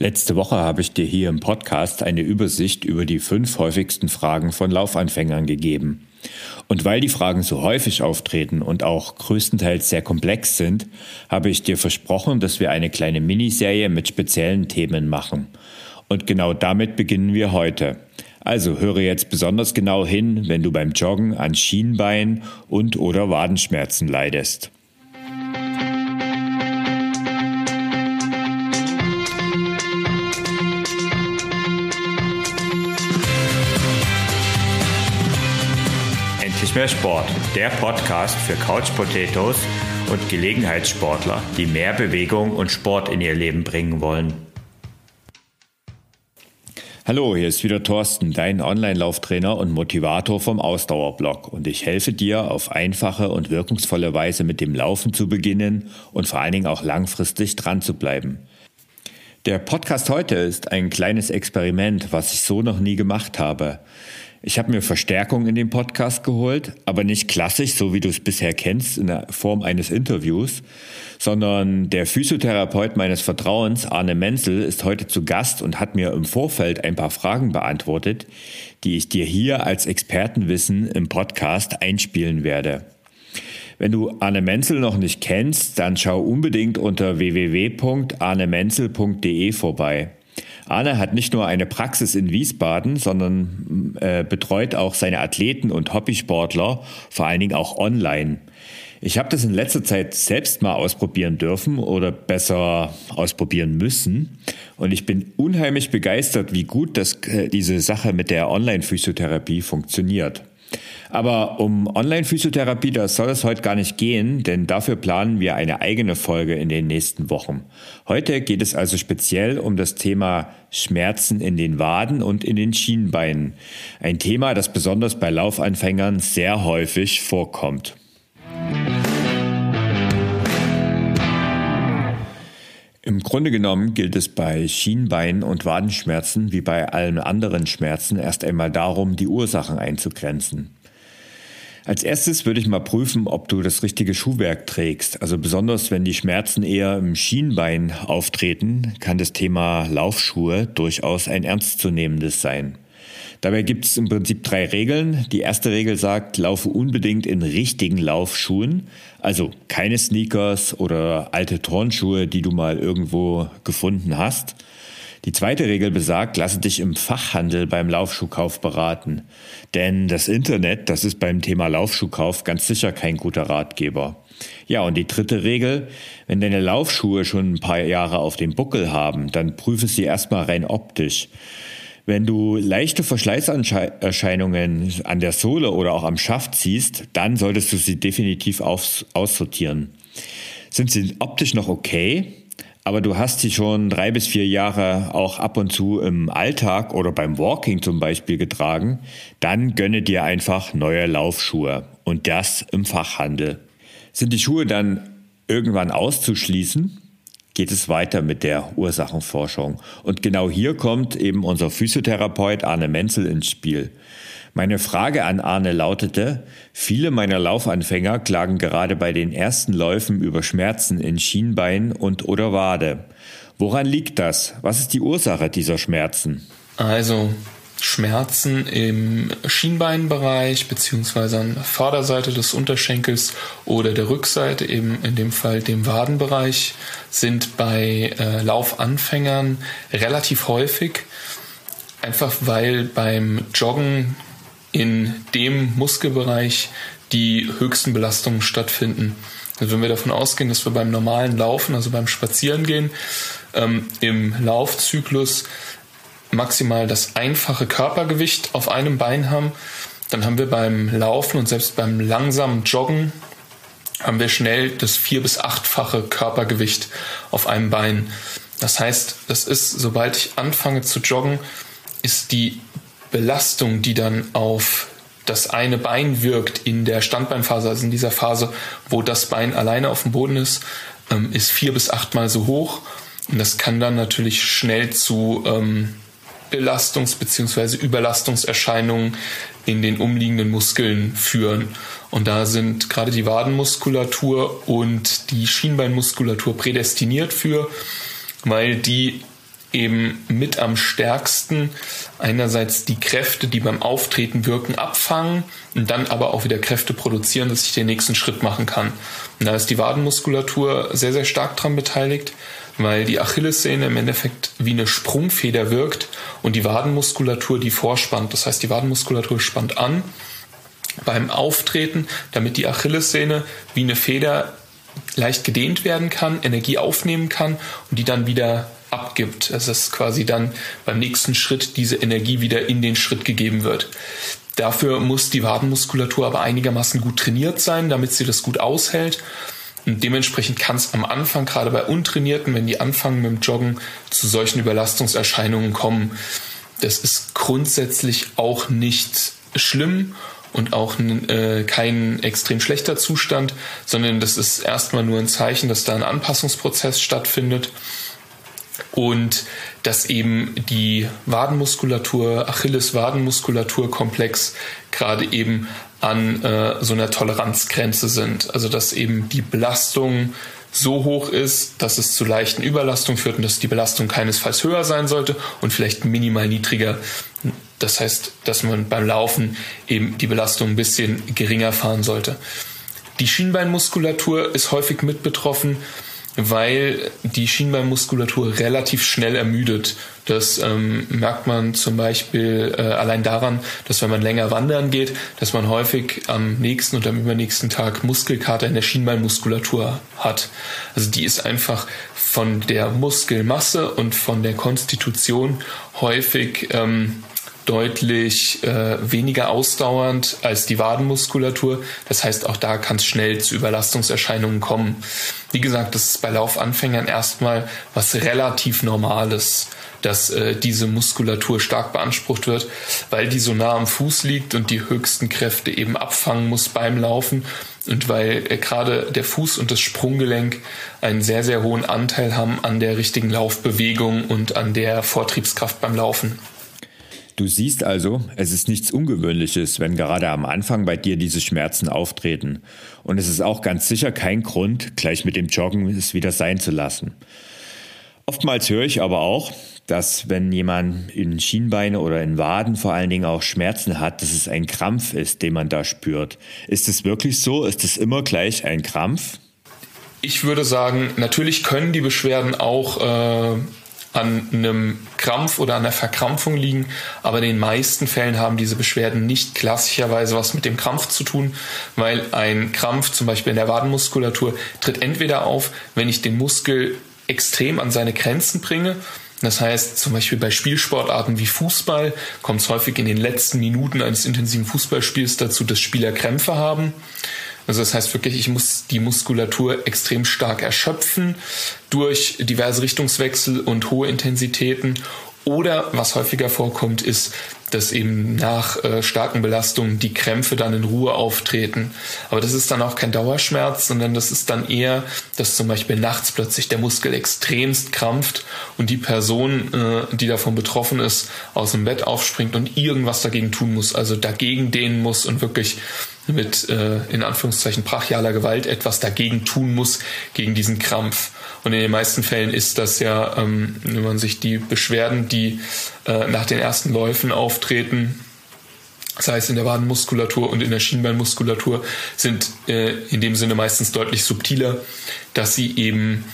Letzte Woche habe ich dir hier im Podcast eine Übersicht über die fünf häufigsten Fragen von Laufanfängern gegeben. Und weil die Fragen so häufig auftreten und auch größtenteils sehr komplex sind, habe ich dir versprochen, dass wir eine kleine Miniserie mit speziellen Themen machen. Und genau damit beginnen wir heute. Also höre jetzt besonders genau hin, wenn du beim Joggen an Schienbein und oder Wadenschmerzen leidest. Mehr Sport, der Podcast für Couch Potatoes und Gelegenheitssportler, die mehr Bewegung und Sport in ihr Leben bringen wollen. Hallo, hier ist wieder Thorsten, dein Online-Lauftrainer und Motivator vom Ausdauerblog und ich helfe dir auf einfache und wirkungsvolle Weise mit dem Laufen zu beginnen und vor allen Dingen auch langfristig dran zu bleiben. Der Podcast heute ist ein kleines Experiment, was ich so noch nie gemacht habe. Ich habe mir Verstärkung in den Podcast geholt, aber nicht klassisch, so wie du es bisher kennst, in der Form eines Interviews, sondern der Physiotherapeut meines Vertrauens, Arne Menzel, ist heute zu Gast und hat mir im Vorfeld ein paar Fragen beantwortet, die ich dir hier als Expertenwissen im Podcast einspielen werde. Wenn du Arne Menzel noch nicht kennst, dann schau unbedingt unter www.arnemenzel.de vorbei. Arne hat nicht nur eine Praxis in Wiesbaden, sondern äh, betreut auch seine Athleten und Hobbysportler, vor allen Dingen auch online. Ich habe das in letzter Zeit selbst mal ausprobieren dürfen oder besser ausprobieren müssen. Und ich bin unheimlich begeistert, wie gut das, äh, diese Sache mit der Online-Physiotherapie funktioniert. Aber um Online-Physiotherapie, das soll es heute gar nicht gehen, denn dafür planen wir eine eigene Folge in den nächsten Wochen. Heute geht es also speziell um das Thema Schmerzen in den Waden und in den Schienbeinen. Ein Thema, das besonders bei Laufanfängern sehr häufig vorkommt. Im Grunde genommen gilt es bei Schienbein- und Wadenschmerzen wie bei allen anderen Schmerzen erst einmal darum, die Ursachen einzugrenzen. Als erstes würde ich mal prüfen, ob du das richtige Schuhwerk trägst. Also besonders wenn die Schmerzen eher im Schienbein auftreten, kann das Thema Laufschuhe durchaus ein ernstzunehmendes sein. Dabei gibt es im Prinzip drei Regeln. Die erste Regel sagt, laufe unbedingt in richtigen Laufschuhen, also keine Sneakers oder alte Turnschuhe, die du mal irgendwo gefunden hast. Die zweite Regel besagt, lasse dich im Fachhandel beim Laufschuhkauf beraten. Denn das Internet, das ist beim Thema Laufschuhkauf ganz sicher kein guter Ratgeber. Ja, und die dritte Regel, wenn deine Laufschuhe schon ein paar Jahre auf dem Buckel haben, dann prüfe sie erstmal rein optisch. Wenn du leichte Verschleißerscheinungen an der Sohle oder auch am Schaft siehst, dann solltest du sie definitiv aussortieren. Sind sie optisch noch okay, aber du hast sie schon drei bis vier Jahre auch ab und zu im Alltag oder beim Walking zum Beispiel getragen, dann gönne dir einfach neue Laufschuhe und das im Fachhandel. Sind die Schuhe dann irgendwann auszuschließen, geht es weiter mit der Ursachenforschung. Und genau hier kommt eben unser Physiotherapeut Arne Menzel ins Spiel. Meine Frage an Arne lautete, viele meiner Laufanfänger klagen gerade bei den ersten Läufen über Schmerzen in Schienbein und oder Wade. Woran liegt das? Was ist die Ursache dieser Schmerzen? Also Schmerzen im Schienbeinbereich beziehungsweise an der Vorderseite des Unterschenkels oder der Rückseite, eben in dem Fall dem Wadenbereich, sind bei äh, Laufanfängern relativ häufig. Einfach weil beim Joggen in dem Muskelbereich die höchsten Belastungen stattfinden. Also wenn wir davon ausgehen, dass wir beim normalen Laufen, also beim Spazierengehen, ähm, im Laufzyklus maximal das einfache Körpergewicht auf einem Bein haben, dann haben wir beim Laufen und selbst beim langsamen Joggen haben wir schnell das vier- bis achtfache Körpergewicht auf einem Bein. Das heißt, das ist, sobald ich anfange zu joggen, ist die Belastung, die dann auf das eine Bein wirkt in der Standbeinphase, also in dieser Phase, wo das Bein alleine auf dem Boden ist, ähm, ist vier bis achtmal so hoch. Und das kann dann natürlich schnell zu ähm, Belastungs- bzw. Überlastungserscheinungen in den umliegenden Muskeln führen. Und da sind gerade die Wadenmuskulatur und die Schienbeinmuskulatur prädestiniert für, weil die eben mit am stärksten einerseits die Kräfte, die beim Auftreten wirken, abfangen und dann aber auch wieder Kräfte produzieren, dass ich den nächsten Schritt machen kann. Und da ist die Wadenmuskulatur sehr, sehr stark dran beteiligt, weil die Achillessehne im Endeffekt wie eine Sprungfeder wirkt und die Wadenmuskulatur die vorspannt. Das heißt, die Wadenmuskulatur spannt an beim Auftreten, damit die Achillessehne wie eine Feder leicht gedehnt werden kann, Energie aufnehmen kann und die dann wieder abgibt. Es ist quasi dann beim nächsten Schritt diese Energie wieder in den Schritt gegeben wird. Dafür muss die Wadenmuskulatur aber einigermaßen gut trainiert sein, damit sie das gut aushält. Und dementsprechend kann es am Anfang, gerade bei Untrainierten, wenn die anfangen mit dem Joggen, zu solchen Überlastungserscheinungen kommen. Das ist grundsätzlich auch nicht schlimm und auch äh, kein extrem schlechter Zustand, sondern das ist erstmal nur ein Zeichen, dass da ein Anpassungsprozess stattfindet und dass eben die Wadenmuskulatur, Achilles-Wadenmuskulatur-Komplex gerade eben an äh, so einer Toleranzgrenze sind. Also dass eben die Belastung so hoch ist, dass es zu leichten Überlastungen führt und dass die Belastung keinesfalls höher sein sollte und vielleicht minimal niedriger. Das heißt, dass man beim Laufen eben die Belastung ein bisschen geringer fahren sollte. Die Schienbeinmuskulatur ist häufig mit betroffen weil die Schienbeinmuskulatur relativ schnell ermüdet. Das ähm, merkt man zum Beispiel äh, allein daran, dass wenn man länger wandern geht, dass man häufig am nächsten und am übernächsten Tag Muskelkater in der Schienbeinmuskulatur hat. Also die ist einfach von der Muskelmasse und von der Konstitution häufig ähm, deutlich äh, weniger ausdauernd als die Wadenmuskulatur. Das heißt, auch da kann es schnell zu Überlastungserscheinungen kommen. Wie gesagt, das ist bei Laufanfängern erstmal was relativ Normales, dass äh, diese Muskulatur stark beansprucht wird, weil die so nah am Fuß liegt und die höchsten Kräfte eben abfangen muss beim Laufen und weil äh, gerade der Fuß und das Sprunggelenk einen sehr, sehr hohen Anteil haben an der richtigen Laufbewegung und an der Vortriebskraft beim Laufen. Du siehst also, es ist nichts Ungewöhnliches, wenn gerade am Anfang bei dir diese Schmerzen auftreten. Und es ist auch ganz sicher kein Grund, gleich mit dem Joggen es wieder sein zu lassen. Oftmals höre ich aber auch, dass wenn jemand in Schienbeine oder in Waden vor allen Dingen auch Schmerzen hat, dass es ein Krampf ist, den man da spürt. Ist es wirklich so? Ist es immer gleich ein Krampf? Ich würde sagen, natürlich können die Beschwerden auch äh, an einem Krampf oder an einer Verkrampfung liegen, aber in den meisten Fällen haben diese Beschwerden nicht klassischerweise was mit dem Krampf zu tun, weil ein Krampf zum Beispiel in der Wadenmuskulatur tritt entweder auf, wenn ich den Muskel extrem an seine Grenzen bringe, das heißt, zum Beispiel bei Spielsportarten wie Fußball kommt es häufig in den letzten Minuten eines intensiven Fußballspiels dazu, dass Spieler Krämpfe haben. Also das heißt wirklich, ich muss die Muskulatur extrem stark erschöpfen durch diverse Richtungswechsel und hohe Intensitäten. Oder was häufiger vorkommt, ist, dass eben nach äh, starken Belastungen die Krämpfe dann in Ruhe auftreten. Aber das ist dann auch kein Dauerschmerz, sondern das ist dann eher, dass zum Beispiel nachts plötzlich der Muskel extremst krampft und die Person, äh, die davon betroffen ist, aus dem Bett aufspringt und irgendwas dagegen tun muss, also dagegen dehnen muss und wirklich mit äh, in Anführungszeichen brachialer Gewalt etwas dagegen tun muss, gegen diesen Krampf. Und in den meisten Fällen ist das ja, ähm, wenn man sich die Beschwerden, die äh, nach den ersten Läufen auftreten, sei es in der Wadenmuskulatur und in der Schienbeinmuskulatur, sind äh, in dem Sinne meistens deutlich subtiler, dass sie eben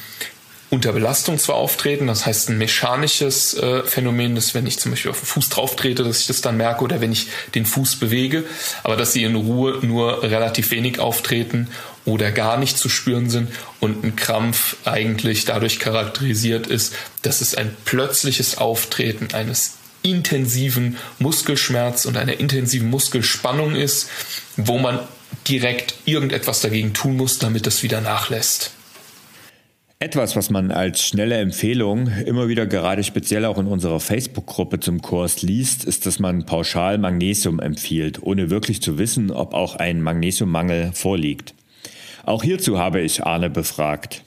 unter Belastung zwar auftreten, das heißt ein mechanisches äh, Phänomen, dass wenn ich zum Beispiel auf den Fuß drauf trete, dass ich das dann merke oder wenn ich den Fuß bewege, aber dass sie in Ruhe nur relativ wenig auftreten oder gar nicht zu spüren sind und ein Krampf eigentlich dadurch charakterisiert ist, dass es ein plötzliches Auftreten eines intensiven Muskelschmerz und einer intensiven Muskelspannung ist, wo man direkt irgendetwas dagegen tun muss, damit das wieder nachlässt. Etwas, was man als schnelle Empfehlung immer wieder gerade speziell auch in unserer Facebook-Gruppe zum Kurs liest, ist, dass man pauschal Magnesium empfiehlt, ohne wirklich zu wissen, ob auch ein Magnesiummangel vorliegt. Auch hierzu habe ich Arne befragt.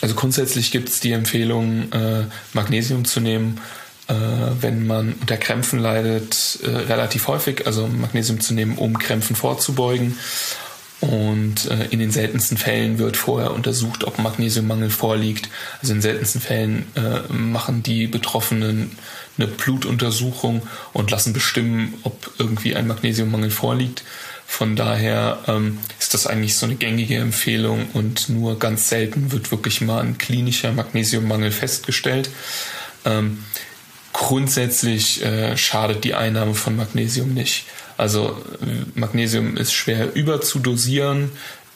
Also grundsätzlich gibt es die Empfehlung, äh, Magnesium zu nehmen, äh, wenn man unter Krämpfen leidet, äh, relativ häufig, also Magnesium zu nehmen, um Krämpfen vorzubeugen. Und äh, in den seltensten Fällen wird vorher untersucht, ob Magnesiummangel vorliegt. Also in seltensten Fällen äh, machen die Betroffenen eine Blutuntersuchung und lassen bestimmen, ob irgendwie ein Magnesiummangel vorliegt. Von daher ähm, ist das eigentlich so eine gängige Empfehlung und nur ganz selten wird wirklich mal ein klinischer Magnesiummangel festgestellt. Ähm, grundsätzlich äh, schadet die Einnahme von Magnesium nicht. Also Magnesium ist schwer überzudosieren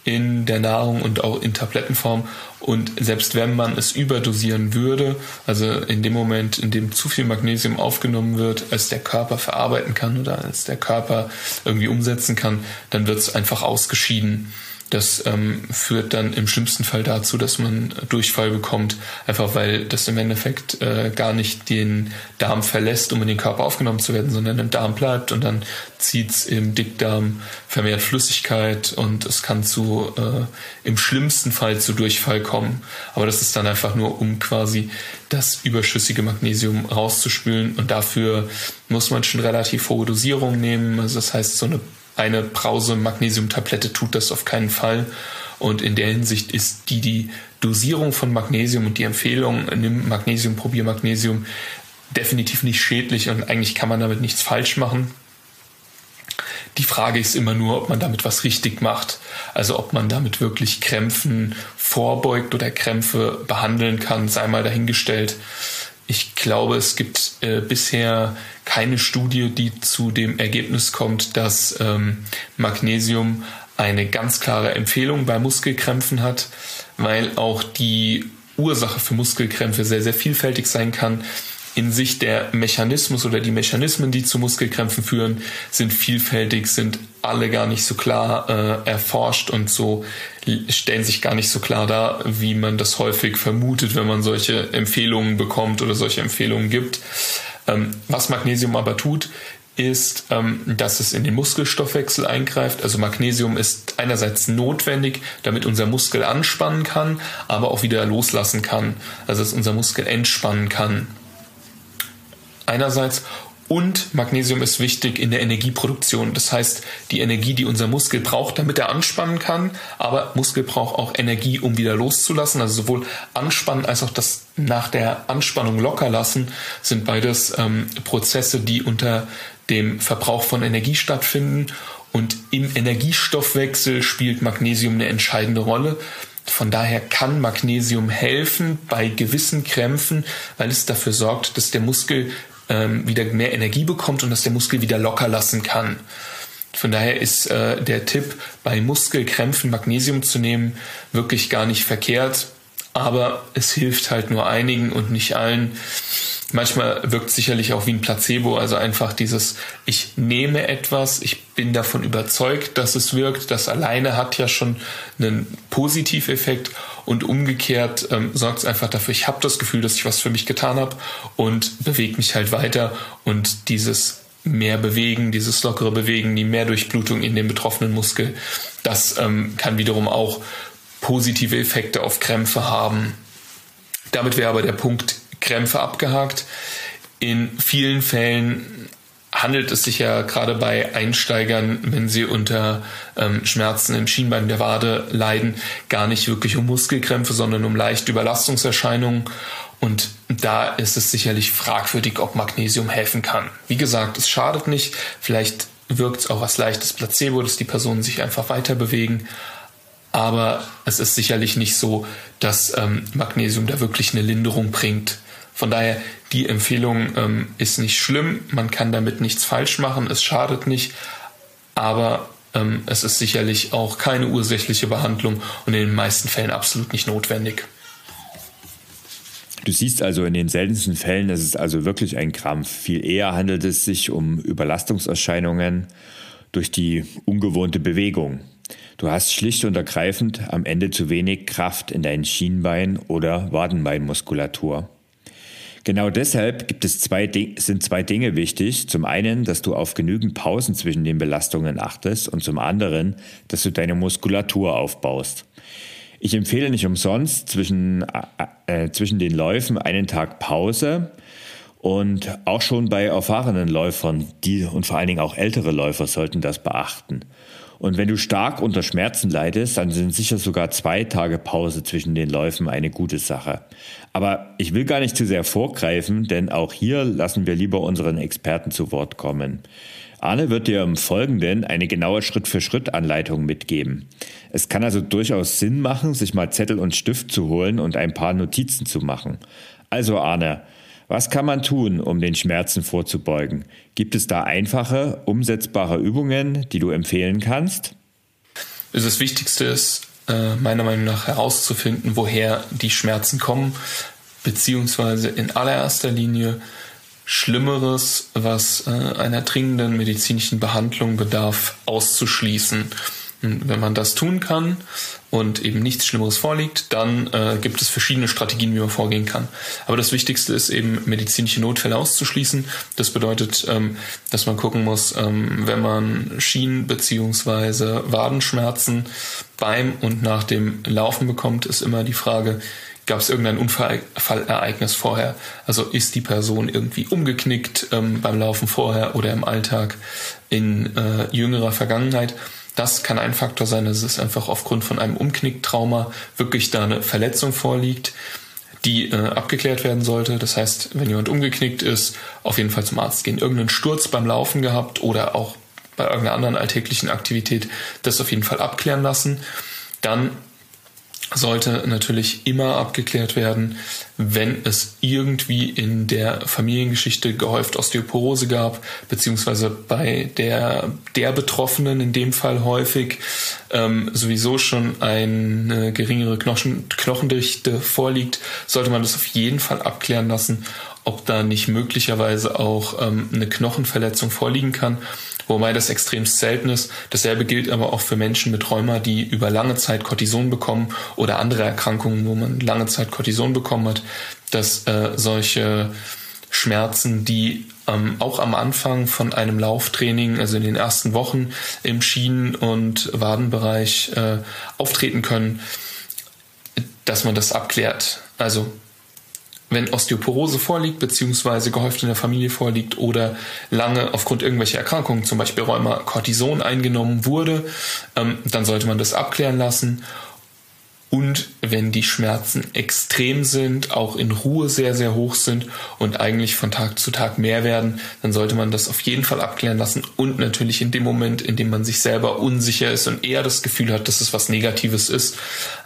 in der Nahrung und auch in Tablettenform. Und selbst wenn man es überdosieren würde, also in dem Moment, in dem zu viel Magnesium aufgenommen wird, als der Körper verarbeiten kann oder als der Körper irgendwie umsetzen kann, dann wird es einfach ausgeschieden. Das ähm, führt dann im schlimmsten Fall dazu, dass man Durchfall bekommt, einfach weil das im Endeffekt äh, gar nicht den Darm verlässt, um in den Körper aufgenommen zu werden, sondern im Darm bleibt und dann zieht es im Dickdarm vermehrt Flüssigkeit und es kann zu äh, im schlimmsten Fall zu Durchfall kommen. Aber das ist dann einfach nur, um quasi das überschüssige Magnesium rauszuspülen und dafür muss man schon relativ hohe Dosierungen nehmen. Also das heißt, so eine eine Brause Magnesiumtablette tut das auf keinen Fall. Und in der Hinsicht ist die, die Dosierung von Magnesium und die Empfehlung, nimm Magnesium, probier Magnesium, definitiv nicht schädlich und eigentlich kann man damit nichts falsch machen. Die Frage ist immer nur, ob man damit was richtig macht. Also ob man damit wirklich Krämpfen vorbeugt oder Krämpfe behandeln kann, sei mal dahingestellt. Ich glaube, es gibt äh, bisher keine Studie, die zu dem Ergebnis kommt, dass ähm, Magnesium eine ganz klare Empfehlung bei Muskelkrämpfen hat, weil auch die Ursache für Muskelkrämpfe sehr, sehr vielfältig sein kann. In sich der Mechanismus oder die Mechanismen, die zu Muskelkrämpfen führen, sind vielfältig, sind alle gar nicht so klar äh, erforscht und so stellen sich gar nicht so klar dar, wie man das häufig vermutet, wenn man solche Empfehlungen bekommt oder solche Empfehlungen gibt. Ähm, was Magnesium aber tut, ist, ähm, dass es in den Muskelstoffwechsel eingreift. Also Magnesium ist einerseits notwendig, damit unser Muskel anspannen kann, aber auch wieder loslassen kann. Also dass unser Muskel entspannen kann einerseits und Magnesium ist wichtig in der Energieproduktion. Das heißt, die Energie, die unser Muskel braucht, damit er anspannen kann. Aber Muskel braucht auch Energie, um wieder loszulassen. Also sowohl anspannen als auch das nach der Anspannung locker lassen sind beides ähm, Prozesse, die unter dem Verbrauch von Energie stattfinden. Und im Energiestoffwechsel spielt Magnesium eine entscheidende Rolle. Von daher kann Magnesium helfen bei gewissen Krämpfen, weil es dafür sorgt, dass der Muskel ähm, wieder mehr Energie bekommt und dass der Muskel wieder locker lassen kann. Von daher ist äh, der Tipp, bei Muskelkrämpfen Magnesium zu nehmen, wirklich gar nicht verkehrt. Aber es hilft halt nur einigen und nicht allen. Manchmal wirkt sicherlich auch wie ein Placebo, also einfach dieses, ich nehme etwas, ich bin davon überzeugt, dass es wirkt. Das alleine hat ja schon einen Positiveffekt und umgekehrt ähm, sorgt es einfach dafür, ich habe das Gefühl, dass ich was für mich getan habe und bewege mich halt weiter und dieses mehr bewegen, dieses lockere Bewegen, die mehr Durchblutung in den betroffenen Muskel, das ähm, kann wiederum auch positive Effekte auf Krämpfe haben. Damit wäre aber der Punkt Krämpfe abgehakt. In vielen Fällen handelt es sich ja gerade bei Einsteigern, wenn sie unter ähm, Schmerzen im Schienbein der Wade leiden, gar nicht wirklich um Muskelkrämpfe, sondern um leichte Überlastungserscheinungen. Und da ist es sicherlich fragwürdig, ob Magnesium helfen kann. Wie gesagt, es schadet nicht. Vielleicht wirkt es auch als leichtes Placebo, dass die Personen sich einfach weiter bewegen. Aber es ist sicherlich nicht so, dass ähm, Magnesium da wirklich eine Linderung bringt. Von daher, die Empfehlung ähm, ist nicht schlimm, man kann damit nichts falsch machen, es schadet nicht, aber ähm, es ist sicherlich auch keine ursächliche Behandlung und in den meisten Fällen absolut nicht notwendig. Du siehst also in den seltensten Fällen, es ist also wirklich ein Krampf. Viel eher handelt es sich um Überlastungserscheinungen durch die ungewohnte Bewegung. Du hast schlicht und ergreifend am Ende zu wenig Kraft in deinen Schienbein oder Wadenbeinmuskulatur. Genau deshalb gibt es zwei, sind zwei Dinge wichtig. Zum einen, dass du auf genügend Pausen zwischen den Belastungen achtest und zum anderen, dass du deine Muskulatur aufbaust. Ich empfehle nicht umsonst zwischen, äh, zwischen den Läufen einen Tag Pause und auch schon bei erfahrenen Läufern, die und vor allen Dingen auch ältere Läufer sollten das beachten. Und wenn du stark unter Schmerzen leidest, dann sind sicher sogar zwei Tage Pause zwischen den Läufen eine gute Sache. Aber ich will gar nicht zu sehr vorgreifen, denn auch hier lassen wir lieber unseren Experten zu Wort kommen. Arne wird dir im Folgenden eine genaue Schritt-für-Schritt-Anleitung mitgeben. Es kann also durchaus Sinn machen, sich mal Zettel und Stift zu holen und ein paar Notizen zu machen. Also Arne, was kann man tun, um den Schmerzen vorzubeugen? Gibt es da einfache, umsetzbare Übungen, die du empfehlen kannst? Das Wichtigste ist, äh, meiner Meinung nach herauszufinden, woher die Schmerzen kommen, beziehungsweise in allererster Linie Schlimmeres, was äh, einer dringenden medizinischen Behandlung bedarf, auszuschließen. Wenn man das tun kann und eben nichts Schlimmeres vorliegt, dann äh, gibt es verschiedene Strategien, wie man vorgehen kann. Aber das Wichtigste ist eben, medizinische Notfälle auszuschließen. Das bedeutet, ähm, dass man gucken muss, ähm, wenn man Schienen- bzw. Wadenschmerzen beim und nach dem Laufen bekommt, ist immer die Frage, gab es irgendein Unfallereignis vorher? Also ist die Person irgendwie umgeknickt ähm, beim Laufen vorher oder im Alltag in äh, jüngerer Vergangenheit? Das kann ein Faktor sein, dass es einfach aufgrund von einem Umknicktrauma wirklich da eine Verletzung vorliegt, die äh, abgeklärt werden sollte. Das heißt, wenn jemand umgeknickt ist, auf jeden Fall zum Arzt gehen. Irgendeinen Sturz beim Laufen gehabt oder auch bei irgendeiner anderen alltäglichen Aktivität, das auf jeden Fall abklären lassen. Dann sollte natürlich immer abgeklärt werden, wenn es irgendwie in der Familiengeschichte gehäuft Osteoporose gab, beziehungsweise bei der, der Betroffenen in dem Fall häufig ähm, sowieso schon eine geringere Knochen, Knochendichte vorliegt, sollte man das auf jeden Fall abklären lassen, ob da nicht möglicherweise auch ähm, eine Knochenverletzung vorliegen kann wobei das extrem selten ist. Dasselbe gilt aber auch für Menschen mit Rheuma, die über lange Zeit Cortison bekommen oder andere Erkrankungen, wo man lange Zeit Cortison bekommen hat, dass äh, solche Schmerzen, die ähm, auch am Anfang von einem Lauftraining, also in den ersten Wochen im Schienen- und Wadenbereich äh, auftreten können, dass man das abklärt. Also wenn Osteoporose vorliegt, beziehungsweise gehäuft in der Familie vorliegt oder lange aufgrund irgendwelcher Erkrankungen, zum Beispiel Rheuma, Cortison eingenommen wurde, ähm, dann sollte man das abklären lassen und wenn die Schmerzen extrem sind, auch in Ruhe sehr, sehr hoch sind und eigentlich von Tag zu Tag mehr werden, dann sollte man das auf jeden Fall abklären lassen und natürlich in dem Moment, in dem man sich selber unsicher ist und eher das Gefühl hat, dass es was Negatives ist,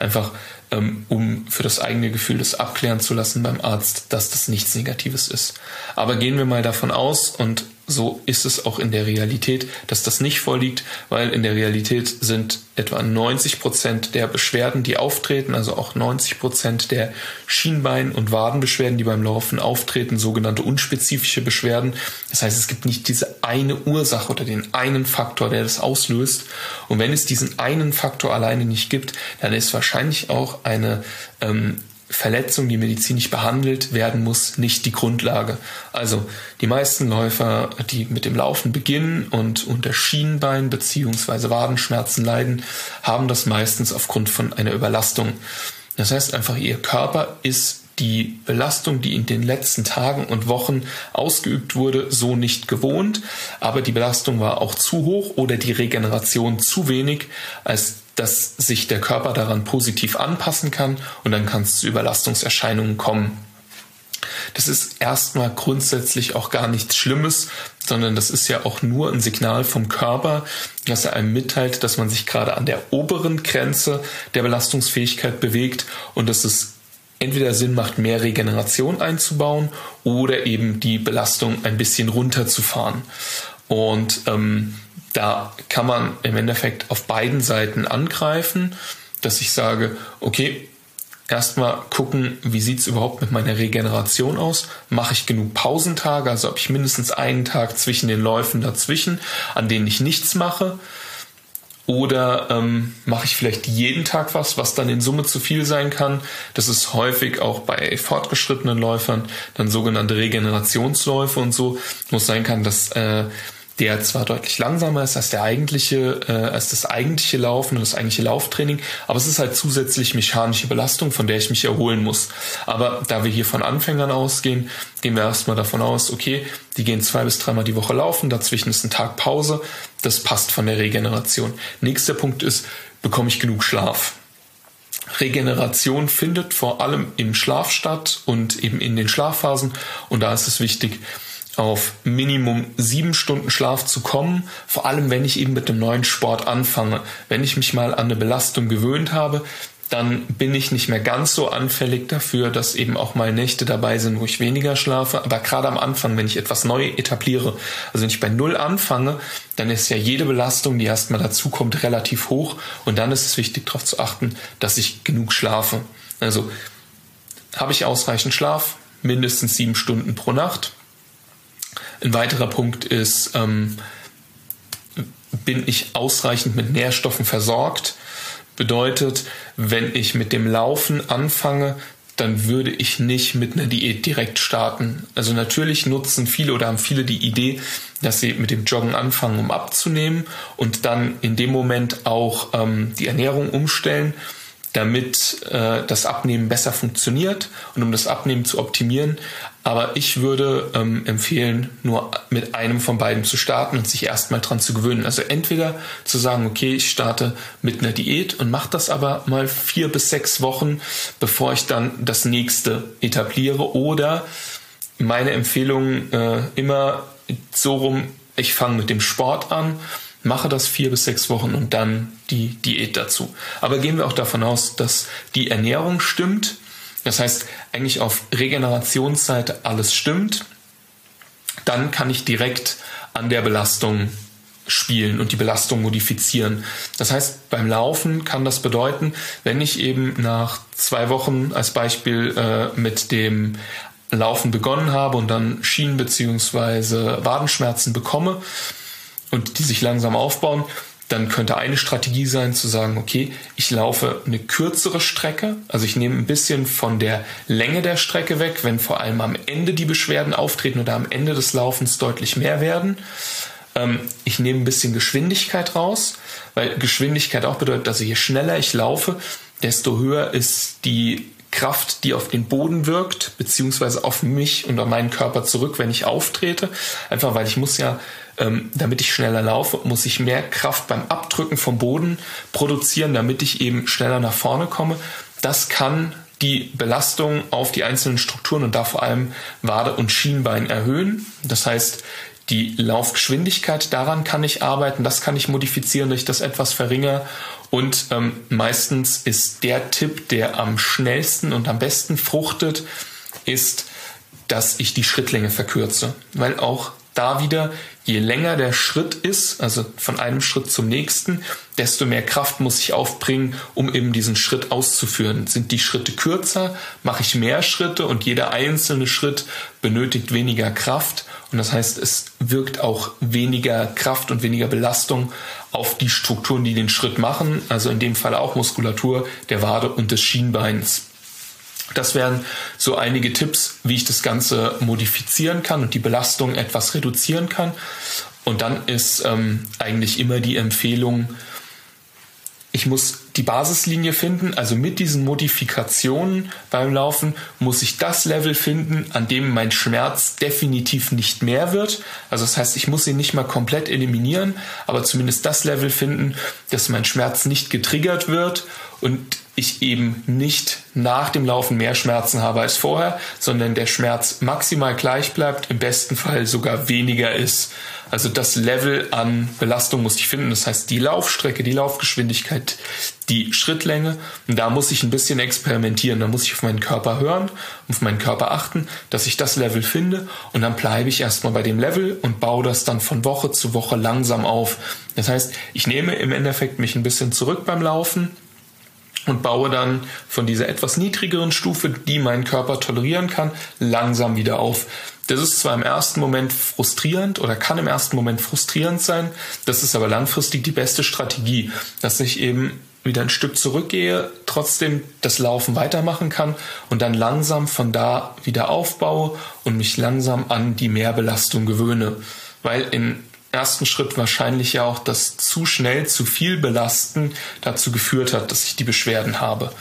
einfach ähm, um für das eigene Gefühl das abklären zu lassen beim Arzt, dass das nichts Negatives ist. Aber gehen wir mal davon aus und so ist es auch in der Realität, dass das nicht vorliegt, weil in der Realität sind etwa 90 Prozent der Beschwerden, die auftreten, also auch 90 Prozent der Schienbein- und Wadenbeschwerden, die beim Laufen auftreten, sogenannte unspezifische Beschwerden. Das heißt, es gibt nicht diese eine Ursache oder den einen Faktor, der das auslöst. Und wenn es diesen einen Faktor alleine nicht gibt, dann ist wahrscheinlich auch eine ähm, Verletzung, die medizinisch behandelt werden muss, nicht die Grundlage. Also die meisten Läufer, die mit dem Laufen beginnen und unter Schienbein bzw. Wadenschmerzen leiden, haben das meistens aufgrund von einer Überlastung. Das heißt einfach, ihr Körper ist die Belastung, die in den letzten Tagen und Wochen ausgeübt wurde, so nicht gewohnt, aber die Belastung war auch zu hoch oder die Regeneration zu wenig, als dass sich der Körper daran positiv anpassen kann und dann kann es zu Überlastungserscheinungen kommen. Das ist erstmal grundsätzlich auch gar nichts Schlimmes, sondern das ist ja auch nur ein Signal vom Körper, dass er einem mitteilt, dass man sich gerade an der oberen Grenze der Belastungsfähigkeit bewegt und dass es entweder Sinn macht, mehr Regeneration einzubauen oder eben die Belastung ein bisschen runterzufahren. Und ähm, da kann man im Endeffekt auf beiden Seiten angreifen, dass ich sage, okay, erstmal gucken, wie sieht es überhaupt mit meiner Regeneration aus? Mache ich genug Pausentage, also habe ich mindestens einen Tag zwischen den Läufen dazwischen, an denen ich nichts mache? Oder ähm, mache ich vielleicht jeden Tag was, was dann in Summe zu viel sein kann? Das ist häufig auch bei fortgeschrittenen Läufern dann sogenannte Regenerationsläufe und so, wo es sein kann, dass äh, der zwar deutlich langsamer ist als der eigentliche, äh, als das eigentliche Laufen und das eigentliche Lauftraining, aber es ist halt zusätzlich mechanische Belastung, von der ich mich erholen muss. Aber da wir hier von Anfängern ausgehen, gehen wir erstmal davon aus, okay, die gehen zwei bis dreimal die Woche laufen, dazwischen ist ein Tag Pause, das passt von der Regeneration. Nächster Punkt ist, bekomme ich genug Schlaf? Regeneration findet vor allem im Schlaf statt und eben in den Schlafphasen und da ist es wichtig, auf Minimum sieben Stunden Schlaf zu kommen, vor allem wenn ich eben mit dem neuen Sport anfange. Wenn ich mich mal an eine Belastung gewöhnt habe, dann bin ich nicht mehr ganz so anfällig dafür, dass eben auch mal Nächte dabei sind, wo ich weniger schlafe. Aber gerade am Anfang, wenn ich etwas neu etabliere, also wenn ich bei Null anfange, dann ist ja jede Belastung, die erstmal dazukommt, relativ hoch. Und dann ist es wichtig, darauf zu achten, dass ich genug schlafe. Also habe ich ausreichend Schlaf, mindestens sieben Stunden pro Nacht ein weiterer Punkt ist, ähm, bin ich ausreichend mit Nährstoffen versorgt? Bedeutet, wenn ich mit dem Laufen anfange, dann würde ich nicht mit einer Diät direkt starten. Also natürlich nutzen viele oder haben viele die Idee, dass sie mit dem Joggen anfangen, um abzunehmen und dann in dem Moment auch ähm, die Ernährung umstellen damit äh, das Abnehmen besser funktioniert und um das Abnehmen zu optimieren. Aber ich würde ähm, empfehlen, nur mit einem von beiden zu starten und sich erstmal dran zu gewöhnen. Also entweder zu sagen, okay, ich starte mit einer Diät und mache das aber mal vier bis sechs Wochen, bevor ich dann das nächste etabliere. Oder meine Empfehlung äh, immer so rum, ich fange mit dem Sport an mache das vier bis sechs Wochen und dann die Diät dazu. Aber gehen wir auch davon aus, dass die Ernährung stimmt. Das heißt, eigentlich auf Regenerationsseite alles stimmt. Dann kann ich direkt an der Belastung spielen und die Belastung modifizieren. Das heißt, beim Laufen kann das bedeuten, wenn ich eben nach zwei Wochen als Beispiel äh, mit dem Laufen begonnen habe und dann Schienen- bzw. Wadenschmerzen bekomme, und die sich langsam aufbauen, dann könnte eine Strategie sein zu sagen, okay, ich laufe eine kürzere Strecke, also ich nehme ein bisschen von der Länge der Strecke weg, wenn vor allem am Ende die Beschwerden auftreten oder am Ende des Laufens deutlich mehr werden. Ähm, ich nehme ein bisschen Geschwindigkeit raus, weil Geschwindigkeit auch bedeutet, also je schneller ich laufe, desto höher ist die Kraft, die auf den Boden wirkt, beziehungsweise auf mich und auf meinen Körper zurück, wenn ich auftrete. Einfach weil ich muss ja ähm, damit ich schneller laufe, muss ich mehr Kraft beim Abdrücken vom Boden produzieren, damit ich eben schneller nach vorne komme. Das kann die Belastung auf die einzelnen Strukturen und da vor allem Wade und Schienbein erhöhen. Das heißt, die Laufgeschwindigkeit, daran kann ich arbeiten, das kann ich modifizieren, dass ich das etwas verringere. Und ähm, meistens ist der Tipp, der am schnellsten und am besten fruchtet, ist, dass ich die Schrittlänge verkürze. Weil auch da wieder je länger der Schritt ist, also von einem Schritt zum nächsten, desto mehr Kraft muss ich aufbringen, um eben diesen Schritt auszuführen. Sind die Schritte kürzer, mache ich mehr Schritte und jeder einzelne Schritt benötigt weniger Kraft. Und das heißt, es wirkt auch weniger Kraft und weniger Belastung auf die Strukturen, die den Schritt machen. Also in dem Fall auch Muskulatur der Wade und des Schienbeins. Das wären so einige Tipps, wie ich das Ganze modifizieren kann und die Belastung etwas reduzieren kann. Und dann ist ähm, eigentlich immer die Empfehlung, ich muss die Basislinie finden, also mit diesen Modifikationen beim Laufen muss ich das Level finden, an dem mein Schmerz definitiv nicht mehr wird. Also das heißt, ich muss ihn nicht mal komplett eliminieren, aber zumindest das Level finden, dass mein Schmerz nicht getriggert wird und ich eben nicht nach dem Laufen mehr Schmerzen habe als vorher, sondern der Schmerz maximal gleich bleibt, im besten Fall sogar weniger ist. Also das Level an Belastung muss ich finden. Das heißt, die Laufstrecke, die Laufgeschwindigkeit, die Schrittlänge. Und da muss ich ein bisschen experimentieren. Da muss ich auf meinen Körper hören, auf meinen Körper achten, dass ich das Level finde. Und dann bleibe ich erstmal bei dem Level und baue das dann von Woche zu Woche langsam auf. Das heißt, ich nehme im Endeffekt mich ein bisschen zurück beim Laufen und baue dann von dieser etwas niedrigeren Stufe, die mein Körper tolerieren kann, langsam wieder auf. Das ist zwar im ersten Moment frustrierend oder kann im ersten Moment frustrierend sein, das ist aber langfristig die beste Strategie, dass ich eben wieder ein Stück zurückgehe, trotzdem das Laufen weitermachen kann und dann langsam von da wieder aufbaue und mich langsam an die Mehrbelastung gewöhne. Weil in ersten Schritt wahrscheinlich ja auch das zu schnell, zu viel Belasten dazu geführt hat, dass ich die Beschwerden habe.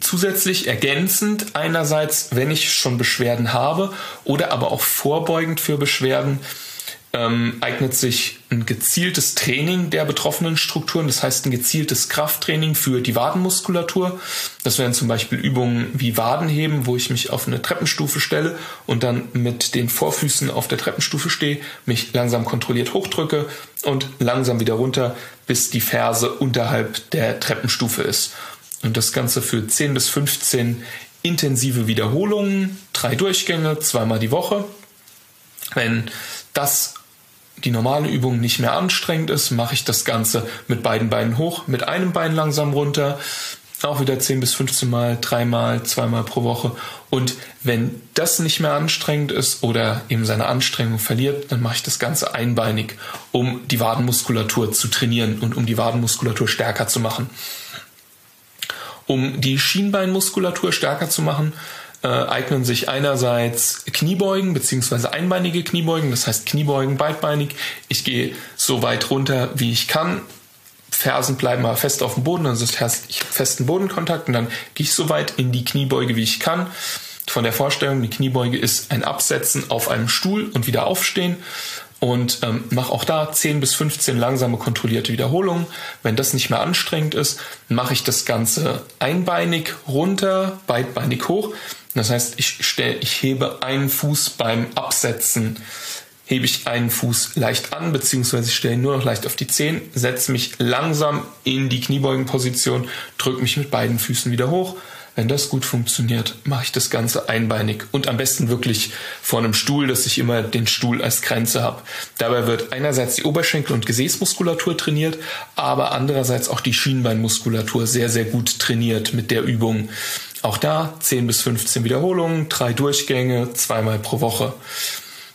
Zusätzlich ergänzend einerseits, wenn ich schon Beschwerden habe oder aber auch vorbeugend für Beschwerden, ähm, eignet sich ein gezieltes Training der betroffenen Strukturen, das heißt ein gezieltes Krafttraining für die Wadenmuskulatur. Das wären zum Beispiel Übungen wie Wadenheben, wo ich mich auf eine Treppenstufe stelle und dann mit den Vorfüßen auf der Treppenstufe stehe, mich langsam kontrolliert hochdrücke und langsam wieder runter, bis die Ferse unterhalb der Treppenstufe ist. Und das Ganze für 10 bis 15 intensive Wiederholungen, drei Durchgänge, zweimal die Woche. Wenn das die normale Übung nicht mehr anstrengend ist, mache ich das Ganze mit beiden Beinen hoch, mit einem Bein langsam runter, auch wieder 10 bis 15 Mal, dreimal, zweimal pro Woche. Und wenn das nicht mehr anstrengend ist oder eben seine Anstrengung verliert, dann mache ich das Ganze einbeinig, um die Wadenmuskulatur zu trainieren und um die Wadenmuskulatur stärker zu machen. Um die Schienbeinmuskulatur stärker zu machen, äh, eignen sich einerseits Kniebeugen beziehungsweise einbeinige Kniebeugen, das heißt Kniebeugen beidbeinig. Ich gehe so weit runter, wie ich kann. Fersen bleiben aber fest auf dem Boden, also ich habe festen Bodenkontakt und dann gehe ich so weit in die Kniebeuge, wie ich kann. Von der Vorstellung, die Kniebeuge ist ein Absetzen auf einem Stuhl und wieder aufstehen und ähm, mache auch da 10 bis 15 langsame kontrollierte Wiederholungen. Wenn das nicht mehr anstrengend ist, mache ich das Ganze einbeinig runter, beidbeinig hoch. Das heißt, ich, stell, ich hebe einen Fuß beim Absetzen, hebe ich einen Fuß leicht an, beziehungsweise stelle ihn nur noch leicht auf die Zehen, setze mich langsam in die Kniebeugenposition, drücke mich mit beiden Füßen wieder hoch. Wenn das gut funktioniert, mache ich das Ganze einbeinig und am besten wirklich vor einem Stuhl, dass ich immer den Stuhl als Grenze habe. Dabei wird einerseits die Oberschenkel- und Gesäßmuskulatur trainiert, aber andererseits auch die Schienbeinmuskulatur sehr, sehr gut trainiert mit der Übung. Auch da 10 bis 15 Wiederholungen, drei Durchgänge, zweimal pro Woche.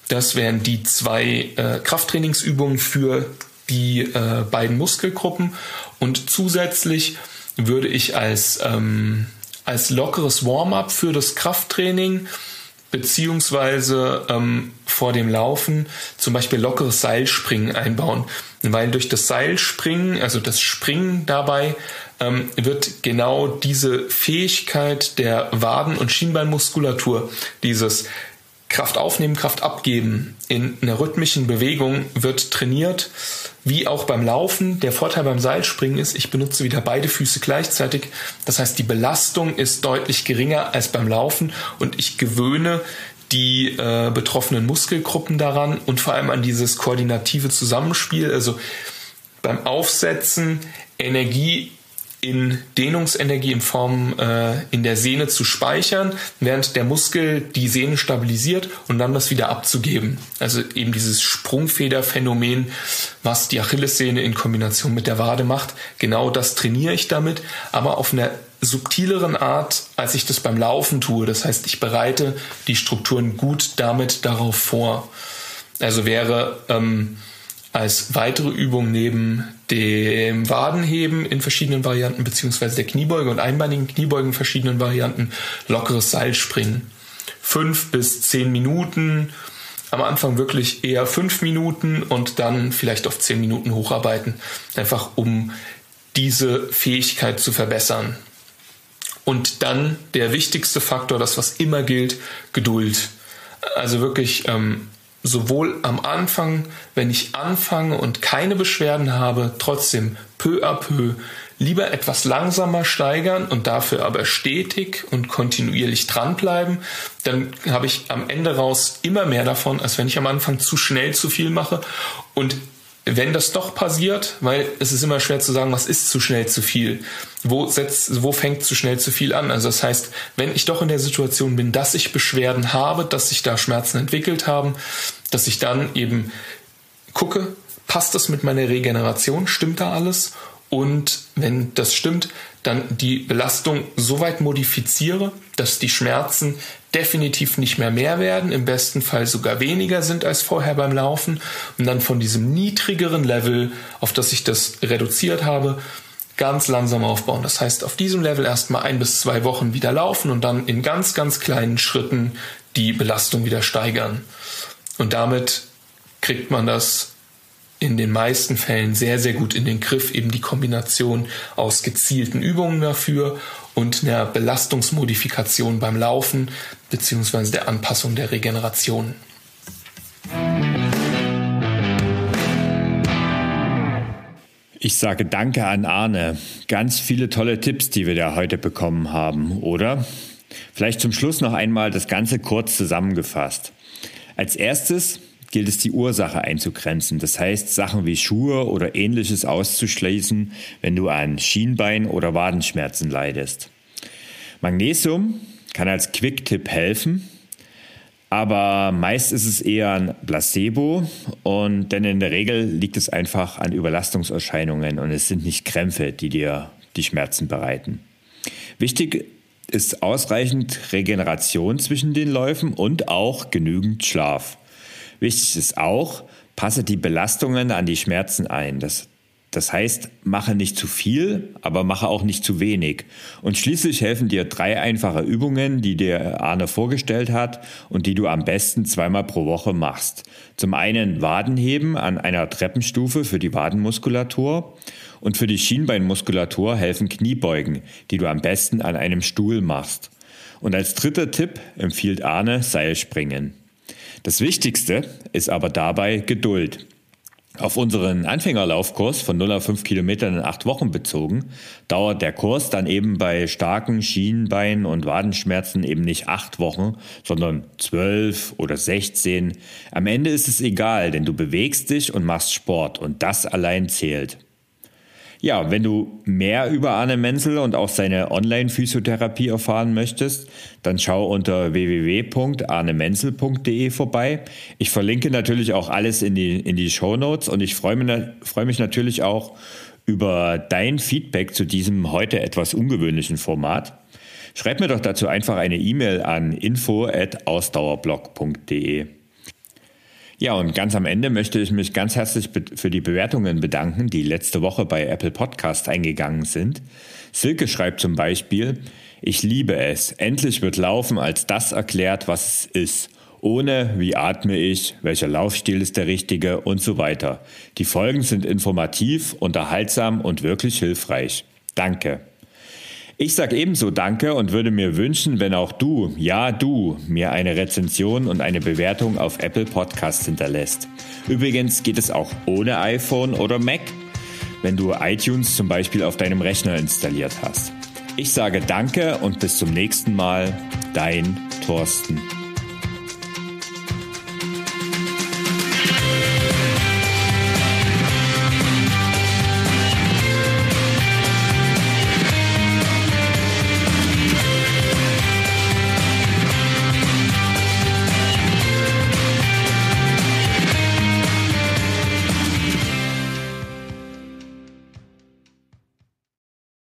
Das wären die zwei äh, Krafttrainingsübungen für die äh, beiden Muskelgruppen. Und zusätzlich würde ich als, ähm, als lockeres Warm-up für das Krafttraining beziehungsweise ähm, vor dem Laufen zum Beispiel lockeres Seilspringen einbauen. Weil durch das Seilspringen, also das Springen dabei, ähm, wird genau diese Fähigkeit der Waden- und Schienbeinmuskulatur, dieses Kraft aufnehmen, Kraft abgeben in einer rhythmischen Bewegung wird trainiert, wie auch beim Laufen. Der Vorteil beim Seilspringen ist, ich benutze wieder beide Füße gleichzeitig. Das heißt, die Belastung ist deutlich geringer als beim Laufen und ich gewöhne die äh, betroffenen Muskelgruppen daran und vor allem an dieses koordinative Zusammenspiel. Also beim Aufsetzen Energie in Dehnungsenergie in Form äh, in der Sehne zu speichern, während der Muskel die Sehne stabilisiert und dann das wieder abzugeben. Also eben dieses Sprungfederphänomen, was die Achillessehne in Kombination mit der Wade macht. Genau das trainiere ich damit, aber auf einer subtileren Art, als ich das beim Laufen tue. Das heißt, ich bereite die Strukturen gut damit darauf vor. Also wäre ähm, als weitere Übung neben dem Wadenheben in verschiedenen Varianten beziehungsweise der Kniebeuge und einbeinigen Kniebeugen in verschiedenen Varianten lockeres Seilspringen. Fünf bis zehn Minuten, am Anfang wirklich eher fünf Minuten und dann vielleicht auf zehn Minuten hocharbeiten, einfach um diese Fähigkeit zu verbessern. Und dann der wichtigste Faktor, das was immer gilt, Geduld. Also wirklich ähm, sowohl am Anfang, wenn ich anfange und keine Beschwerden habe, trotzdem peu à peu lieber etwas langsamer steigern und dafür aber stetig und kontinuierlich dranbleiben, dann habe ich am Ende raus immer mehr davon, als wenn ich am Anfang zu schnell zu viel mache und wenn das doch passiert, weil es ist immer schwer zu sagen, was ist zu schnell zu viel? Wo setzt, wo fängt zu schnell zu viel an? Also das heißt, wenn ich doch in der Situation bin, dass ich Beschwerden habe, dass sich da Schmerzen entwickelt haben, dass ich dann eben gucke, passt das mit meiner Regeneration? Stimmt da alles? Und wenn das stimmt, dann die Belastung so weit modifiziere, dass die Schmerzen definitiv nicht mehr mehr werden, im besten Fall sogar weniger sind als vorher beim Laufen und dann von diesem niedrigeren Level, auf das ich das reduziert habe, ganz langsam aufbauen. Das heißt, auf diesem Level erstmal ein bis zwei Wochen wieder laufen und dann in ganz, ganz kleinen Schritten die Belastung wieder steigern. Und damit kriegt man das in den meisten Fällen sehr, sehr gut in den Griff, eben die Kombination aus gezielten Übungen dafür und einer Belastungsmodifikation beim Laufen beziehungsweise der Anpassung der Regeneration. Ich sage Danke an Arne. Ganz viele tolle Tipps, die wir da heute bekommen haben, oder? Vielleicht zum Schluss noch einmal das Ganze kurz zusammengefasst. Als erstes gilt es die Ursache einzugrenzen, das heißt Sachen wie Schuhe oder ähnliches auszuschließen, wenn du an Schienbein- oder Wadenschmerzen leidest. Magnesium kann als Quick-Tipp helfen, aber meist ist es eher ein Placebo und denn in der Regel liegt es einfach an Überlastungserscheinungen und es sind nicht Krämpfe, die dir die Schmerzen bereiten. Wichtig ist ausreichend Regeneration zwischen den Läufen und auch genügend Schlaf. Wichtig ist auch, passe die Belastungen an die Schmerzen ein. Das, das heißt, mache nicht zu viel, aber mache auch nicht zu wenig. Und schließlich helfen dir drei einfache Übungen, die dir Arne vorgestellt hat und die du am besten zweimal pro Woche machst. Zum einen Wadenheben an einer Treppenstufe für die Wadenmuskulatur und für die Schienbeinmuskulatur helfen Kniebeugen, die du am besten an einem Stuhl machst. Und als dritter Tipp empfiehlt Arne Seilspringen. Das Wichtigste ist aber dabei Geduld. Auf unseren Anfängerlaufkurs von 0 auf 5 Kilometern in 8 Wochen bezogen, dauert der Kurs dann eben bei starken Schienbein- und Wadenschmerzen eben nicht 8 Wochen, sondern 12 oder 16. Am Ende ist es egal, denn du bewegst dich und machst Sport und das allein zählt. Ja, wenn du mehr über Arne Menzel und auch seine Online-Physiotherapie erfahren möchtest, dann schau unter www.arnemenzel.de vorbei. Ich verlinke natürlich auch alles in die, in die Show Notes und ich freue mich, freue mich natürlich auch über dein Feedback zu diesem heute etwas ungewöhnlichen Format. Schreib mir doch dazu einfach eine E-Mail an info@ausdauerblog.de. Ja, und ganz am Ende möchte ich mich ganz herzlich für die Bewertungen bedanken, die letzte Woche bei Apple Podcast eingegangen sind. Silke schreibt zum Beispiel, ich liebe es. Endlich wird Laufen als das erklärt, was es ist. Ohne, wie atme ich, welcher Laufstil ist der richtige und so weiter. Die Folgen sind informativ, unterhaltsam und wirklich hilfreich. Danke. Ich sage ebenso Danke und würde mir wünschen, wenn auch du, ja du, mir eine Rezension und eine Bewertung auf Apple Podcasts hinterlässt. Übrigens geht es auch ohne iPhone oder Mac, wenn du iTunes zum Beispiel auf deinem Rechner installiert hast. Ich sage Danke und bis zum nächsten Mal, dein Thorsten.